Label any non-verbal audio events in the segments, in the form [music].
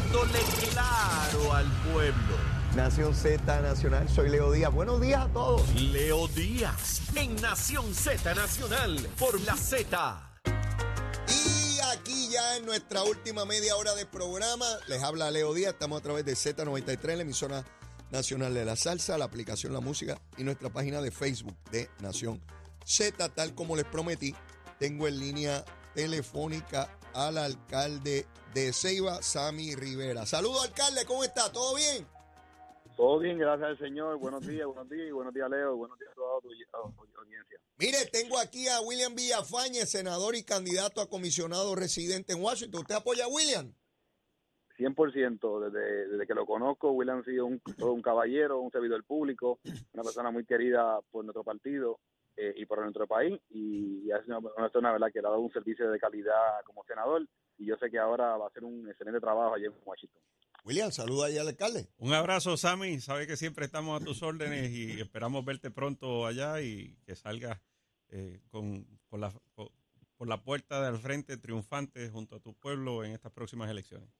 hablándole claro al pueblo. Nación Z Nacional, soy Leo Díaz. Buenos días a todos. Leo Díaz en Nación Z Nacional por la Z. Y aquí ya en nuestra última media hora de programa, les habla Leo Díaz. Estamos a través de Z93, la emisora nacional de la salsa, la aplicación La Música y nuestra página de Facebook de Nación Z. Tal como les prometí, tengo en línea telefónica al alcalde de Ceiba, Sami Rivera. Saludos, alcalde, ¿cómo está? ¿Todo bien? Todo bien, gracias al Señor. Buenos días, buenos días, y buenos días, Leo. Buenos días a toda tu, audiencia. Mire, tengo aquí a William Villafañe, senador y candidato a comisionado residente en Washington. ¿Usted apoya a William? 100%, desde, desde que lo conozco, William ha sido un, un caballero, un servidor público, una persona muy querida por nuestro partido eh, y por nuestro país, y es una, una persona ¿verdad? que le ha dado un servicio de calidad como senador, y yo sé que ahora va a hacer un excelente trabajo allí en Washington. William, saluda ahí al alcalde. Un abrazo, Sammy. Sabe que siempre estamos a tus órdenes y esperamos verte pronto allá y que salgas eh, con, con la, con- por la puerta de al frente triunfante junto a tu pueblo en estas próximas elecciones.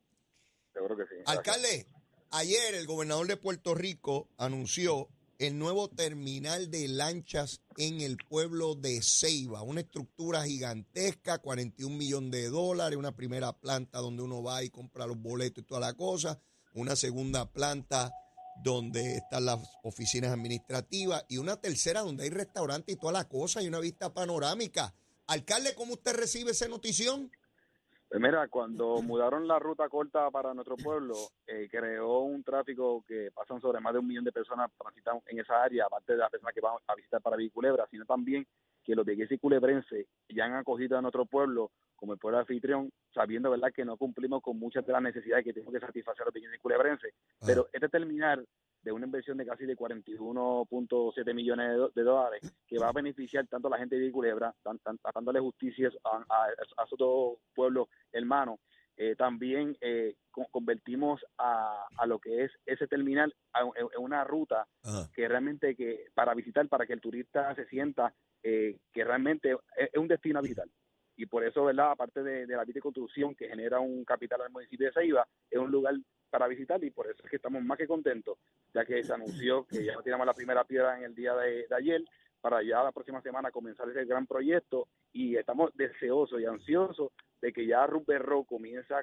Seguro que sí. Gracias. Alcalde, ayer el gobernador de Puerto Rico anunció el nuevo terminal de lanchas en el pueblo de Ceiba, una estructura gigantesca, 41 millones de dólares, una primera planta donde uno va y compra los boletos y toda la cosa, una segunda planta donde están las oficinas administrativas y una tercera donde hay restaurante y toda la cosa y una vista panorámica. Alcalde, ¿cómo usted recibe esa notición? Mira, cuando mudaron la ruta corta para nuestro pueblo, eh, creó un tráfico que pasan sobre más de un millón de personas transitan en esa área, aparte de las personas que van a visitar para vivir Culebra, sino también que los viegueses y culebrenses ya han acogido a nuestro pueblo como el pueblo anfitrión, sabiendo verdad que no cumplimos con muchas de las necesidades que tenemos que satisfacer los viegueses y culebrenses. Pero este terminal de una inversión de casi de 41.7 millones de, do- de dólares que va a beneficiar tanto a la gente de Culebra, tan, tan- dándole justicia a, a, a esos dos pueblos hermanos. Eh, también eh, con- convertimos a, a lo que es ese terminal en, en una ruta Ajá. que realmente que para visitar, para que el turista se sienta eh, que realmente es, es un destino a visitar. Y por eso, ¿verdad? Aparte de, de la que genera un capital al municipio de Ceiba, es un lugar para visitar y por eso es que estamos más que contentos, ya que se anunció que ya tiramos la primera piedra en el día de ayer para ya la próxima semana comenzar ese gran proyecto y estamos deseosos y ansiosos de que ya Rupert Road comience a,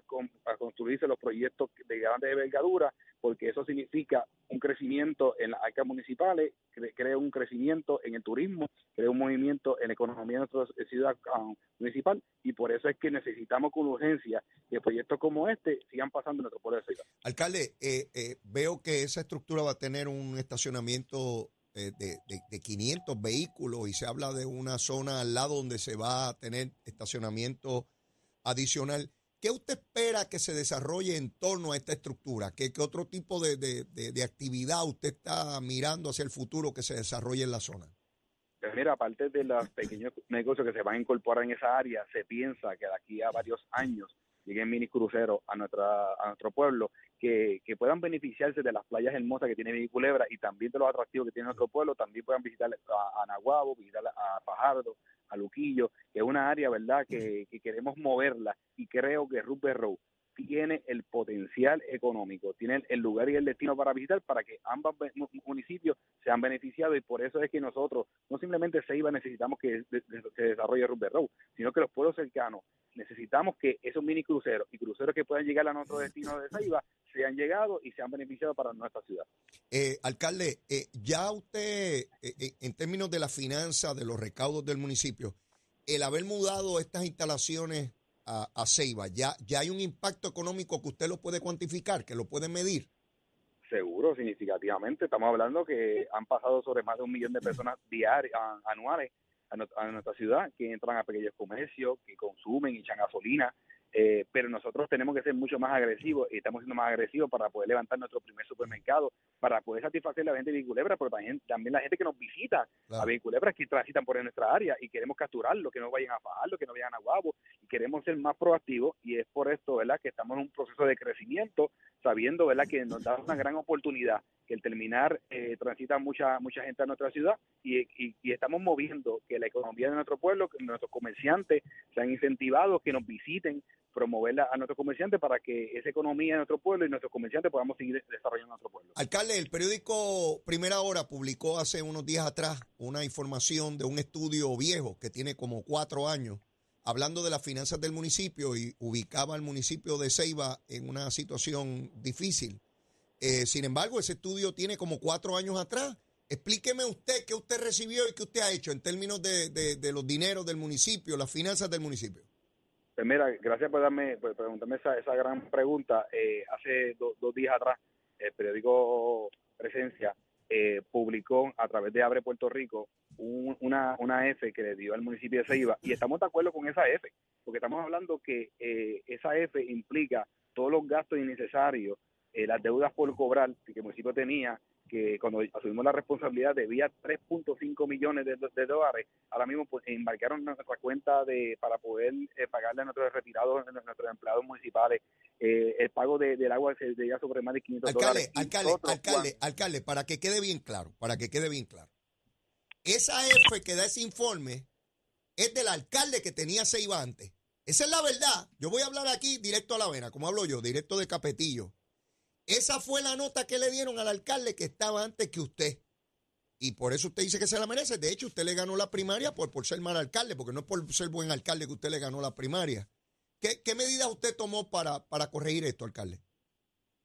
a construirse los proyectos de grande envergadura, porque eso significa un crecimiento en las arcas municipales, cre- crea un crecimiento en el turismo, crea un movimiento en la economía de nuestra ciudad ah, municipal, y por eso es que necesitamos con urgencia que proyectos como este sigan pasando en nuestro pueblo de Ceiba. Alcalde, eh, eh, veo que esa estructura va a tener un estacionamiento de, de- de 500 vehículos y se habla de una zona al lado donde se va a tener estacionamiento adicional. ¿Qué usted espera que se desarrolle en torno a esta estructura? ¿Qué, qué otro tipo de- de actividad usted está mirando hacia el futuro que se desarrolle en la zona? Pues mira, aparte de los pequeños negocios que se van a incorporar en esa área, se piensa que de aquí a varios años lleguen mini cruceros a nuestra a nuestro pueblo que, que puedan beneficiarse de las playas hermosas que tiene Villa Culebra y también de los atractivos que tiene nuestro pueblo, también puedan visitar a, a Nahuabo, visitar a Fajardo, a Luquillo, que es una área, ¿verdad?, que, que queremos moverla y creo que Rupert Road tiene el potencial económico, tiene el- lugar y el destino para visitar para que ambos municipios sean beneficiados y por eso es que nosotros no simplemente Ceiba necesitamos que se desarrolle Road, sino que los pueblos cercanos necesitamos que esos mini cruceros y cruceros que puedan llegar a nuestro destino de Ceiba sean llegados y sean beneficiados para nuestra ciudad. Eh, alcalde, eh, ya usted, eh, eh, en términos de la finanza, de los recaudos del municipio, el haber mudado estas instalaciones a, a Ceiba, ya, ¿ya hay un impacto económico que usted lo puede cuantificar, que lo puede medir? Seguro, significativamente. Estamos hablando que han pasado sobre más de un millón de personas diarias, anuales a, a nuestra ciudad, que entran a pequeños comercios, que consumen y echan gasolina. Eh, pero nosotros tenemos que ser mucho más agresivos y estamos siendo más agresivos para poder levantar nuestro primer supermercado, para poder satisfacer a la gente de Culebra, pero también, también la gente que nos visita Claro. a Culebra que transitan por nuestra área y queremos capturarlo, que no vayan a fajarlo, que no vayan a guabo queremos ser más proactivos y es por esto, ¿verdad?, que estamos en un proceso de crecimiento, sabiendo, ¿verdad?, que nos da una gran oportunidad que el terminar eh, transita mucha mucha gente a nuestra ciudad y, y, estamos moviendo que la economía de nuestro pueblo, que nuestros comerciantes sean incentivados, que nos visiten, promoverla a nuestros comerciantes para que esa economía de nuestro pueblo y nuestros comerciantes podamos seguir desarrollando nuestro pueblo. Alcalde, el periódico Primera Hora publicó hace unos días atrás una información de un estudio viejo que tiene como cuatro años hablando de las finanzas del municipio y ubicaba al municipio de Ceiba en una situación difícil. Eh, sin embargo, ese estudio tiene como cuatro años atrás. Explíqueme usted qué usted recibió y qué usted ha hecho en términos de, los dineros del municipio, las finanzas del municipio. Pues mira, gracias por darme, por preguntarme esa, esa gran pregunta. Eh, hace dos días atrás, el periódico Presencia eh, publicó a través de Abre Puerto Rico una, una F que le dio al municipio de Ceiba. Y estamos de acuerdo con esa F, porque estamos hablando que eh, esa F implica todos los gastos innecesarios, eh, las deudas por cobrar que el municipio tenía que cuando asumimos la responsabilidad debía 3.5 millones de, dólares. Ahora mismo pues, embarcaron nuestra cuenta de para poder eh, pagarle a nuestros retirados, a nuestros empleados municipales. Eh, el pago de, del agua se debía sobre más de 500 dólares. Alcalde, alcalde, alcalde, para que quede bien claro, para que quede bien claro. Esa F que da ese informe es del alcalde que tenía Seiba antes. Esa es la verdad. Yo voy a hablar aquí directo a la vena, como hablo yo, directo de Capetillo. Esa fue la nota que le dieron al alcalde que estaba antes que usted. Y por eso usted dice que se la merece. De hecho, usted le ganó la primaria por, por ser mal alcalde, porque no es por ser buen alcalde que usted le ganó la primaria. ¿Qué, qué medidas usted tomó para, para corregir esto, alcalde?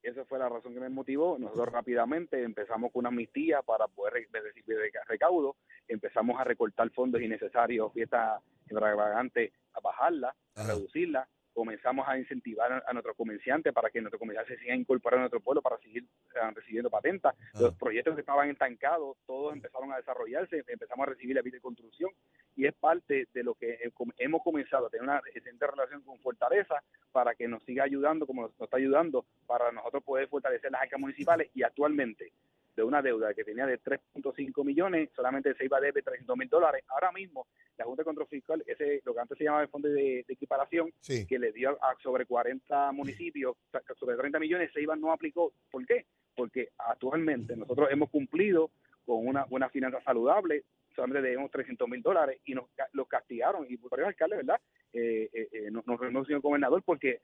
Esa fue la razón que me motivó. Nosotros rápidamente empezamos con una amnistía para poder recibir recaudo. Empezamos a recortar fondos innecesarios, fiestas extravagantes, a bajarla, a reducirla comenzamos a incentivar a, nuestros comerciantes para que nuestros comerciantes se sigan incorporando a nuestro pueblo para seguir eh, recibiendo patentas. Ah. Los proyectos que estaban estancados, todos empezaron a desarrollarse, empezamos a recibir la vida de construcción y es parte de lo que hemos comenzado a tener una excelente relación con Fortaleza para que nos siga ayudando como nos, está ayudando para nosotros poder fortalecer las arcas municipales y actualmente de una deuda que tenía de 3.5 millones, solamente se iba a debe 300 mil dólares. Ahora mismo, la Junta de Control Fiscal, ese, lo que antes se llamaba el Fondo de, Equiparación, que le dio a, sobre 40 municipios, sobre 30 millones, se iba no aplicó. ¿Por qué? Porque actualmente nosotros hemos cumplido con una buena finanza saludable, solamente debemos 300 mil dólares y nos los castigaron. Y por varios alcaldes, ¿verdad? Eh, eh, eh, nos, nos señor gobernador porque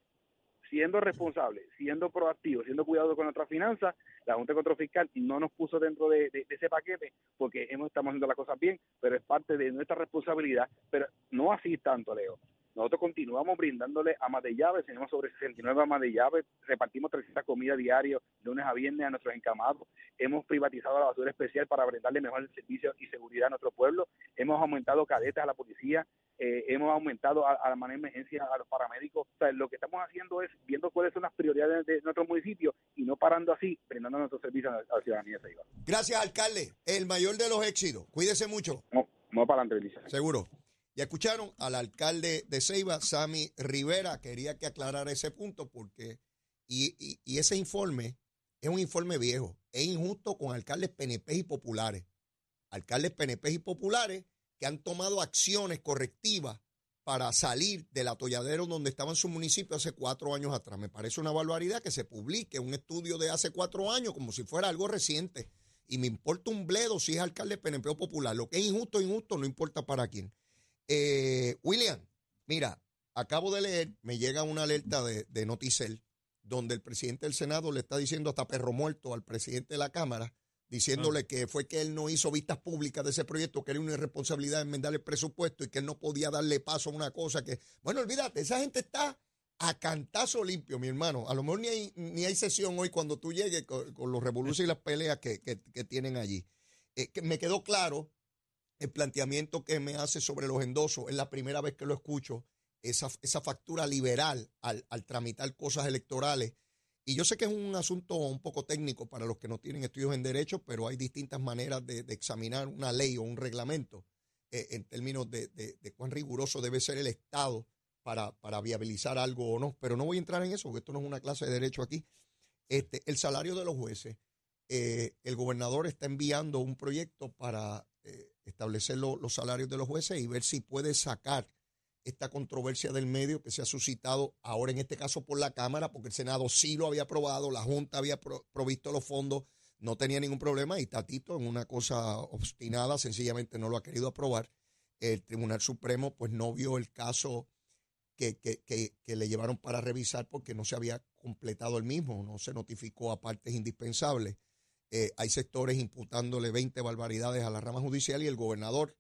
siendo responsable, siendo proactivo, siendo cuidado con nuestras finanzas, la Junta de Control Fiscal no nos puso dentro de, ese paquete porque hemos, estamos haciendo las cosas bien, pero es parte de nuestra responsabilidad, pero no así tanto, Leo. Nosotros continuamos brindándole amas de llaves, tenemos sobre 69 amas de llaves, repartimos 300 comidas diarias, lunes a viernes a nuestros encamados, hemos privatizado la basura especial para brindarle mejor servicio y seguridad a nuestro pueblo, hemos aumentado cadetas a la policía, eh, hemos aumentado a, la manera de emergencia a los paramédicos. O sea, lo que estamos haciendo es viendo cuáles son las prioridades de, nuestro municipio y no parando así, brindando nuestros servicios a, la ciudadanía de Gracias, alcalde. El mayor de los éxitos. Cuídese mucho. No, no para adelante, Seguro. Ya escucharon al alcalde de Ceiba, Sami Rivera. Quería que aclarara ese punto porque, y, y ese informe es un informe viejo. Es injusto con alcaldes PNP y populares. Alcaldes PNP y populares que han tomado acciones correctivas para salir del atolladero donde estaba en su municipio hace cuatro años atrás. Me parece una barbaridad que se publique un estudio de hace cuatro años como si fuera algo reciente. Y me importa un bledo si es alcalde PNP o popular. Lo que es injusto, injusto, no importa para quién. Eh, William, mira, acabo de leer, me llega una alerta de, de Noticel, donde el presidente del Senado le está diciendo hasta perro muerto al presidente de la Cámara diciéndole que fue que él no hizo vistas públicas de ese proyecto, que era una irresponsabilidad enmendar el presupuesto y que él no podía darle paso a una cosa que, bueno, olvídate, esa gente está a cantazo limpio, mi hermano. A lo mejor ni hay, ni hay sesión hoy cuando tú llegues con, los revoluciones y las peleas que, tienen allí. Eh, me quedó claro el planteamiento que me hace sobre los endosos. Es la primera vez que lo escucho. Esa, esa factura liberal al, al tramitar cosas electorales y yo sé que es un asunto un poco técnico para los que no tienen estudios en derecho, pero hay distintas maneras de, examinar una ley o un reglamento eh, en términos de, cuán riguroso debe ser el Estado para, para, viabilizar algo o no. Pero no voy a entrar en eso, porque esto no es una clase de derecho aquí. Este, el salario de los jueces. Eh, el gobernador está enviando un proyecto para eh, establecer los salarios de los jueces y ver si puede sacar esta controversia del medio que se ha suscitado ahora en este caso por la Cámara, porque el Senado sí lo había aprobado, la Junta había provisto los fondos no tenía ningún problema y Tatito en una cosa obstinada sencillamente no lo ha querido aprobar. El Tribunal Supremo pues no vio el caso que, que, que, que le llevaron para revisar porque no se había completado el mismo, no se notificó a partes indispensables. Eh, hay sectores imputándole 20 barbaridades a la rama judicial y el gobernador,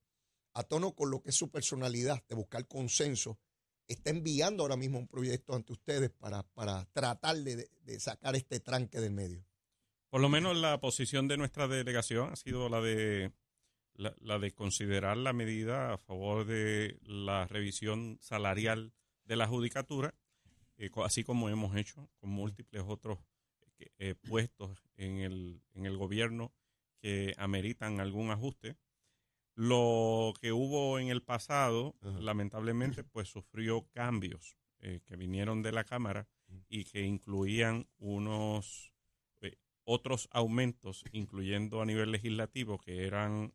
a tono con lo que es su personalidad de buscar consenso, está enviando ahora mismo un proyecto ante ustedes para, para tratar de, sacar este tranque del medio. Por lo menos la posición de nuestra delegación ha sido la de la, la, de considerar la medida a favor de la revisión salarial de la judicatura, eh, así como hemos hecho con múltiples otros eh, puestos en el, en el gobierno que ameritan algún ajuste. Lo que hubo en el pasado, lamentablemente, pues sufrió cambios eh, que vinieron de la Cámara y que incluían unos eh, otros aumentos, incluyendo a nivel legislativo, que eran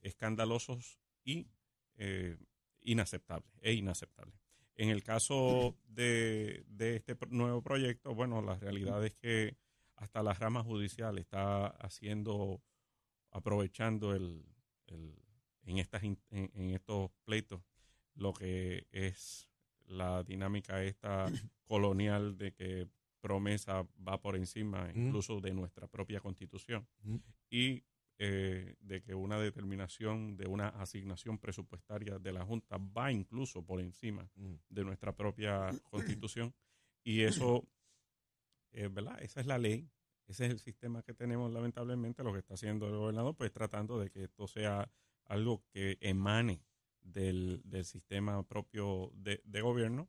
escandalosos y eh, inaceptables, e inaceptables. En el caso de, de, este nuevo proyecto, bueno, la realidad es que hasta la rama judicial está haciendo, aprovechando el, el en, estas, en, en, estos pleitos, lo que es la dinámica esta [coughs] colonial de que promesa va por encima incluso de nuestra propia constitución. Y eh, de que una determinación de una asignación presupuestaria de la Junta va incluso por encima de nuestra propia [clears throat] constitución. Y eso, eh, ¿verdad? Esa es la ley, ese es el sistema que tenemos lamentablemente, lo que está haciendo el gobernador, pues tratando de que esto sea algo que emane del, del sistema propio de, de, gobierno,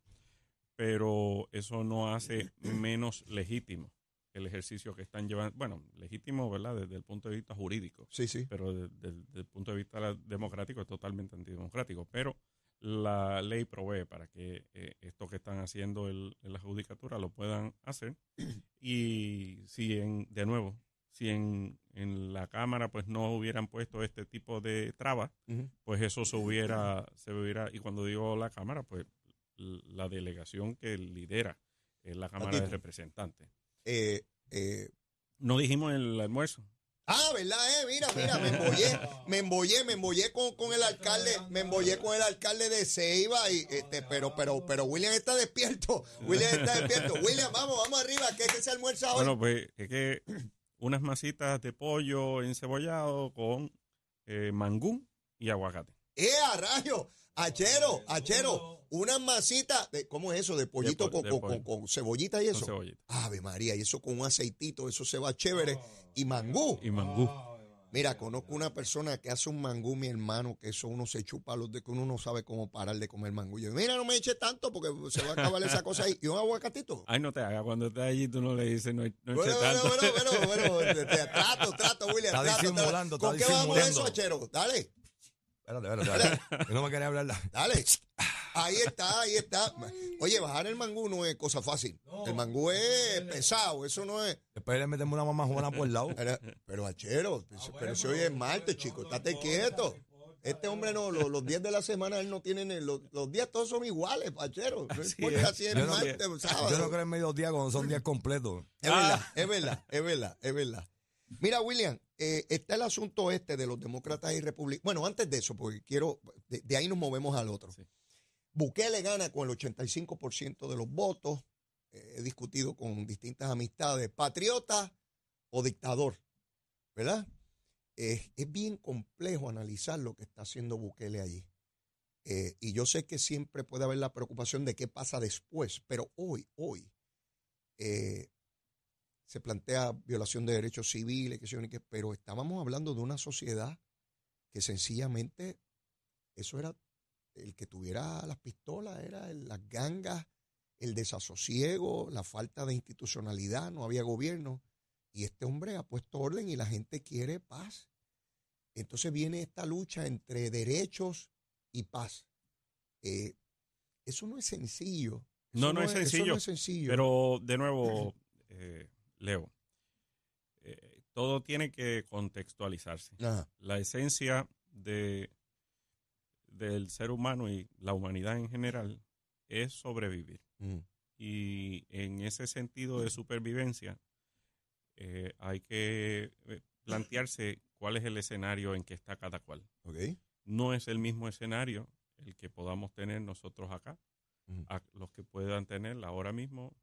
pero eso no hace [clears throat] menos legítimo el ejercicio que están llevando, bueno, legítimo, ¿verdad? Desde el punto de vista jurídico. Sí, sí. Pero desde, desde el punto de vista democrático es totalmente antidemocrático. Pero la ley provee para que eh, esto que están haciendo el, en la judicatura lo puedan hacer. Y si, en, de nuevo, si en, en, la Cámara pues no hubieran puesto este tipo de trabas, uh -huh. pues eso se hubiera, se hubiera, y cuando digo la Cámara, pues la delegación que lidera es la Cámara de Representantes. Eh, eh, no dijimos el almuerzo. Ah, ¿verdad? Eh? Mira, mira, me embollé, [laughs] me embollé, me embollé con, con el alcalde, me embollé con el alcalde de Ceiba, y este, pero, pero, pero William está despierto, [laughs] William está despierto. William, vamos, vamos arriba, ¿qué es que se almuerza hoy? Bueno, pues es que unas masitas de pollo encebollado con eh, mangú y aguacate. ¡Eh, a rayo! Achero, achero, unas masitas, de, ¿cómo es eso? De pollito de, con, de con, con, con, cebollita y eso. Cebollita. Ave María, y eso con un aceitito, eso se va chévere. Y mangú. Y mangú. Mira, conozco una persona que hace un mangú, mi hermano, que eso uno se chupa los de que uno no sabe cómo parar de comer mangú. Yo, mira, no me eche tanto porque se va a acabar esa cosa ahí. ¿Y un aguacatito? Ay, no te hagas. Cuando estás allí, tú no le dices, no, no bueno, eche bueno, tanto. Bueno, bueno, bueno, bueno. trato, trato, William. Está trato, disimulando, ¿Con está qué vamos a disimulando. eso, Achero? Dale. Espérate, espérate, espérate. Yo no me quería hablar. Dale. Ahí está, ahí está. Oye, bajar el mangú no es cosa fácil. El mangú es pesado, eso no es. Después le metemos una mamá juana por el lado. Pero, pero achero, pero si hoy es martes, chico, estate quieto. Este hombre no, los, los, días de la semana él no tiene, los, los días todos son iguales, pachero. No importa si es yo no, martes o sábado. Yo no creo en mediodía cuando son días completos. Es verdad, es verdad, es verdad, es verdad. Mira, William, eh, está el asunto este de los demócratas y republicanos. Bueno, antes de eso, porque quiero, de, de ahí nos movemos al otro. Sí. Bukele gana con el 85% de los votos. Eh, he discutido con distintas amistades, patriota o dictador, ¿verdad? Es bien complejo analizar lo que está haciendo Bukele allí. Eh, y yo sé que siempre puede haber la preocupación de qué pasa después, pero hoy, hoy, eh, se plantea violación de derechos civiles, pero estábamos hablando de una sociedad que sencillamente eso era el que tuviera las pistolas, era el, las gangas, el desasosiego, la falta de institucionalidad, no había gobierno. Y este hombre ha puesto orden y la gente quiere paz. Entonces viene esta lucha entre derechos y paz. Eh, eso no es sencillo. No, no, no, es sencillo, no, es sencillo. Pero de nuevo, eh, Leo, eh, todo tiene que contextualizarse. Ajá. La esencia de, del ser humano y la humanidad en general es sobrevivir. Mm. Y en ese sentido de supervivencia, eh, hay que eh, plantearse cuál es el escenario en que está cada cual. No es el mismo escenario el que podamos tener nosotros acá, a los que puedan tener ahora mismo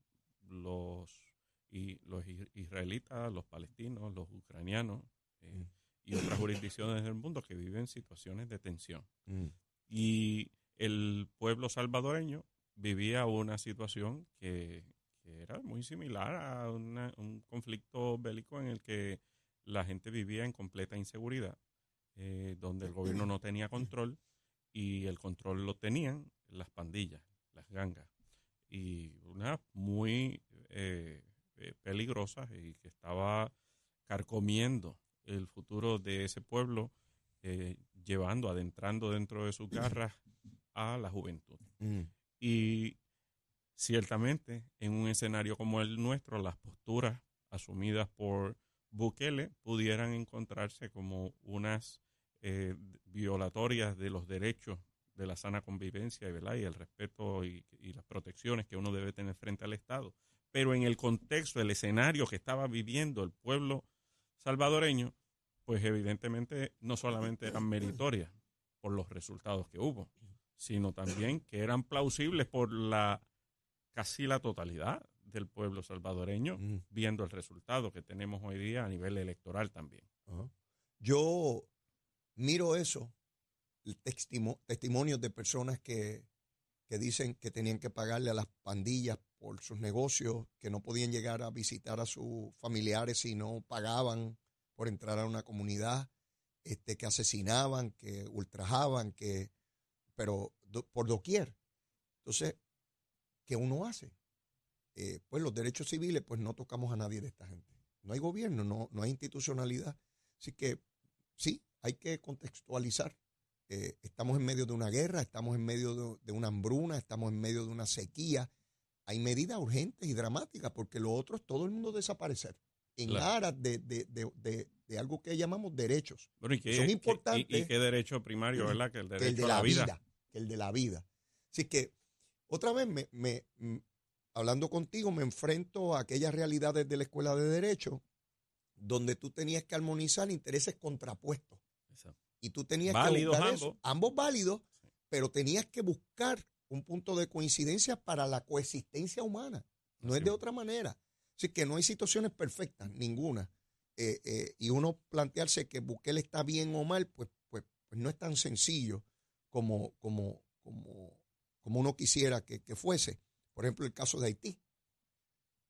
los, y, los is- israelitas, los palestinos, los ucranianos eh, Mm. Y otras jurisdicciones del mundo que viven situaciones de tensión. Mm. Y el pueblo salvadoreño vivía una situación que, que era muy similar a una- un conflicto bélico en el que la gente vivía en completa inseguridad, eh, donde el gobierno no tenía control y el control lo tenían las pandillas, las gangas, y una muy eh, eh, peligrosa y que estaba carcomiendo el futuro de ese pueblo, eh, llevando, adentrando dentro de sus garras a la juventud. Mm. Y ciertamente, en un escenario como el nuestro, las posturas asumidas por Bukele pudieran encontrarse como unas eh, violatorias de los derechos de la sana convivencia ¿verdad? y el respeto y, y las protecciones que uno debe tener frente al Estado. Pero en el contexto, el escenario que estaba viviendo el pueblo salvadoreño, pues evidentemente no solamente eran meritorias por los resultados que hubo, sino también que eran plausibles por la casi la totalidad del pueblo salvadoreño, Mm. viendo el resultado que tenemos hoy día a nivel electoral también. Ajá. Yo miro eso, el testimo- testimonios de personas que, que dicen que tenían que pagarle a las pandillas por sus negocios, que no podían llegar a visitar a sus familiares si no pagaban por entrar a una comunidad, este, que asesinaban, que ultrajaban, que, pero por doquier. Entonces, ¿qué uno hace? Eh, pues los derechos civiles, pues no tocamos a nadie de esta gente. No hay gobierno, no, no hay institucionalidad. Así que sí, hay que contextualizar. Eh, estamos en medio de una guerra, estamos en medio de, de una hambruna, estamos en medio de una sequía. Hay medidas urgentes y dramáticas porque lo otro es todo el mundo desaparecer en Claro. aras de, de- de- de- algo que llamamos derechos, Bueno, y que, Son que- importantes. y, y qué derecho primario, ¿verdad? Que el que derecho el de a la, la vida. vida. que el de la vida. Así que, otra vez, me, me- hablando contigo, me enfrento a aquellas realidades de la escuela de Derecho donde tú tenías que armonizar intereses contrapuestos. Exacto. Y tú tenías Válidos que buscar eso. ambos. ambos válidos, Sí. pero tenías que buscar un punto de coincidencia para la coexistencia humana. No Así es de otra manera. Así que no hay situaciones perfectas, ninguna. Eh, eh, y uno plantearse que Bukele está bien o mal, pues, pues, pues no es tan sencillo como, como, como, como uno quisiera que, que fuese. Por ejemplo, el caso de Haití.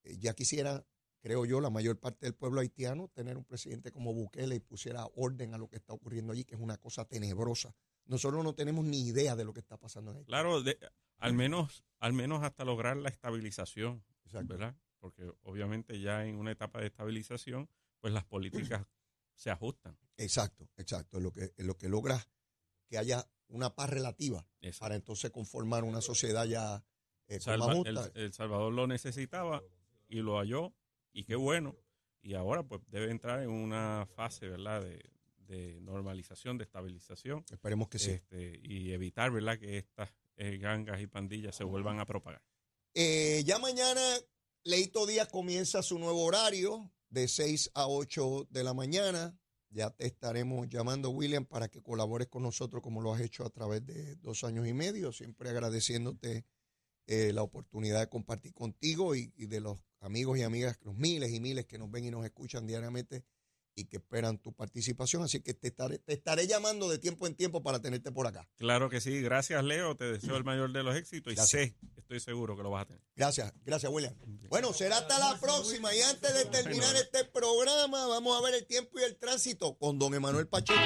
Eh, ya quisiera, creo yo, la mayor parte del pueblo haitiano tener un presidente como Bukele y pusiera orden a lo que está ocurriendo allí, que es una cosa tenebrosa. Nosotros no tenemos ni idea de lo que está pasando en Haití. Claro, de- al menos al menos hasta lograr la estabilización, Exacto. ¿verdad? Porque obviamente ya en una etapa de estabilización, pues las políticas [clears throat] se ajustan. Exacto, exacto. Es lo que, lo que logra que haya una paz relativa Exacto. para entonces conformar una sociedad ya eh, Salva- el Salvador lo necesitaba y lo halló y qué bueno. Y ahora pues debe entrar en una fase, ¿verdad? De, de normalización, de estabilización Esperemos que sí. este, y evitar, ¿verdad? Que estas eh, gangas y pandillas se vuelvan a propagar. Eh, ya mañana Leito Díaz comienza su nuevo horario de 6 a 8 de la mañana. Ya te estaremos llamando, William, para que colabores con nosotros como lo has hecho a través de dos años y medio. Siempre agradeciéndote eh, la oportunidad de compartir contigo y, y de los amigos y amigas, los miles y miles que nos ven y nos escuchan diariamente y que esperan tu participación. Así que te estaré, te estaré llamando de tiempo en tiempo para tenerte por acá. Claro que sí. Gracias, Leo. Te deseo el mayor de los éxitos y Gracias. sé, estoy seguro que lo vas a tener. Gracias, gracias, William. Bueno, será hasta la próxima. Y antes de terminar este programa, vamos a ver el tiempo y el tránsito con don Emanuel Pacheco.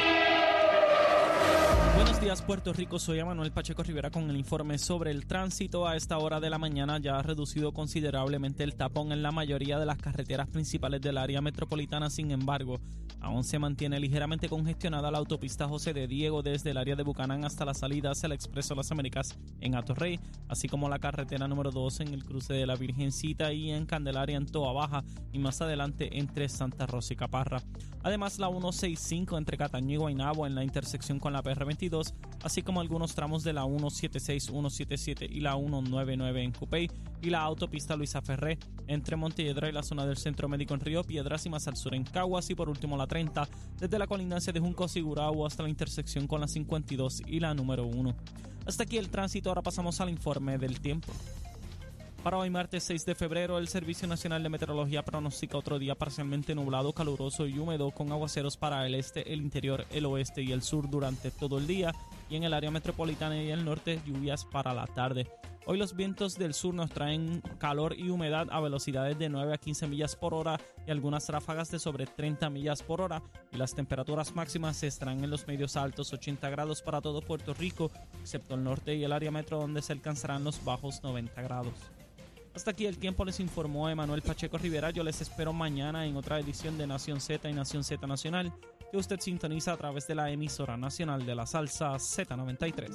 Buenos días Puerto Rico, soy Manuel Pacheco Rivera con el informe sobre el tránsito. A esta hora de la mañana ya ha reducido considerablemente el tapón en la mayoría de las carreteras principales del área metropolitana, sin embargo, aún se mantiene ligeramente congestionada la autopista José de Diego desde el área de Bucanán hasta la salida hacia el Expreso Las Américas en Atorrey, así como la carretera número 2 en el cruce de la Virgencita y en Candelaria en Toa Baja y más adelante entre Santa Rosa y Caparra. Además, la 165 entre Cataño y Guaynabo en la intersección con la PR22 192, así como algunos tramos de la 176, 177 y la 199 en Cupey y la autopista Luisa Ferré entre Montelledra y la zona del Centro Médico en Río Piedras y más al sur en Caguas y por último la 30 desde la colindancia de Junco Sigurao hasta la intersección con la 52 y la número 1. Hasta aquí el tránsito, ahora pasamos al informe del tiempo. Para hoy martes 6 de febrero, el Servicio Nacional de Meteorología pronostica otro día parcialmente nublado, caluroso y húmedo con aguaceros para el este, el interior, el oeste y el sur durante todo el día y en el área metropolitana y el norte lluvias para la tarde. Hoy los vientos del sur nos traen calor y humedad a velocidades de 9 a 15 millas por hora y algunas ráfagas de sobre 30 millas por hora y las temperaturas máximas estarán en los medios altos 80 grados para todo Puerto Rico, excepto el norte y el área metro donde se alcanzarán los bajos 90 grados. Hasta aquí el tiempo les informó Emanuel Pacheco Rivera. Yo les espero mañana en otra edición de Nación Z y Nación Z Nacional que usted sintoniza a través de la emisora nacional de la salsa Z93.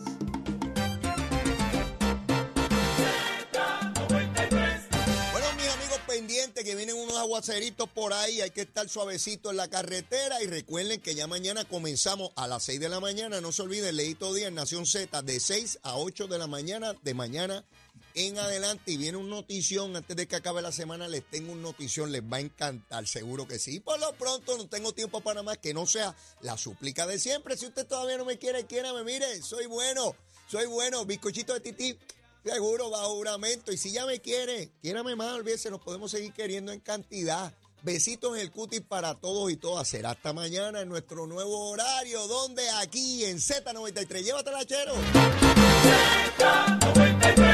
Bueno, mis amigos pendientes que vienen unos aguaceritos por ahí, hay que estar suavecito en la carretera y recuerden que ya mañana comenzamos a las 6 de la mañana, no se olviden, leíto día en Nación Z de 6 a 8 de la mañana, de mañana en adelante y viene un notición antes de que acabe la semana les tengo un notición les va a encantar seguro que sí por lo pronto no tengo tiempo para más que no sea la súplica de siempre si usted todavía no me quiere quiérame mire soy bueno soy bueno bizcochito de tití seguro bajo juramento y si ya me quiere quiérame más olvídese nos podemos seguir queriendo en cantidad Besitos en el cutis para todos y todas. Será hasta mañana en nuestro nuevo horario, donde aquí en Z93. Llévatela, chero. Z93.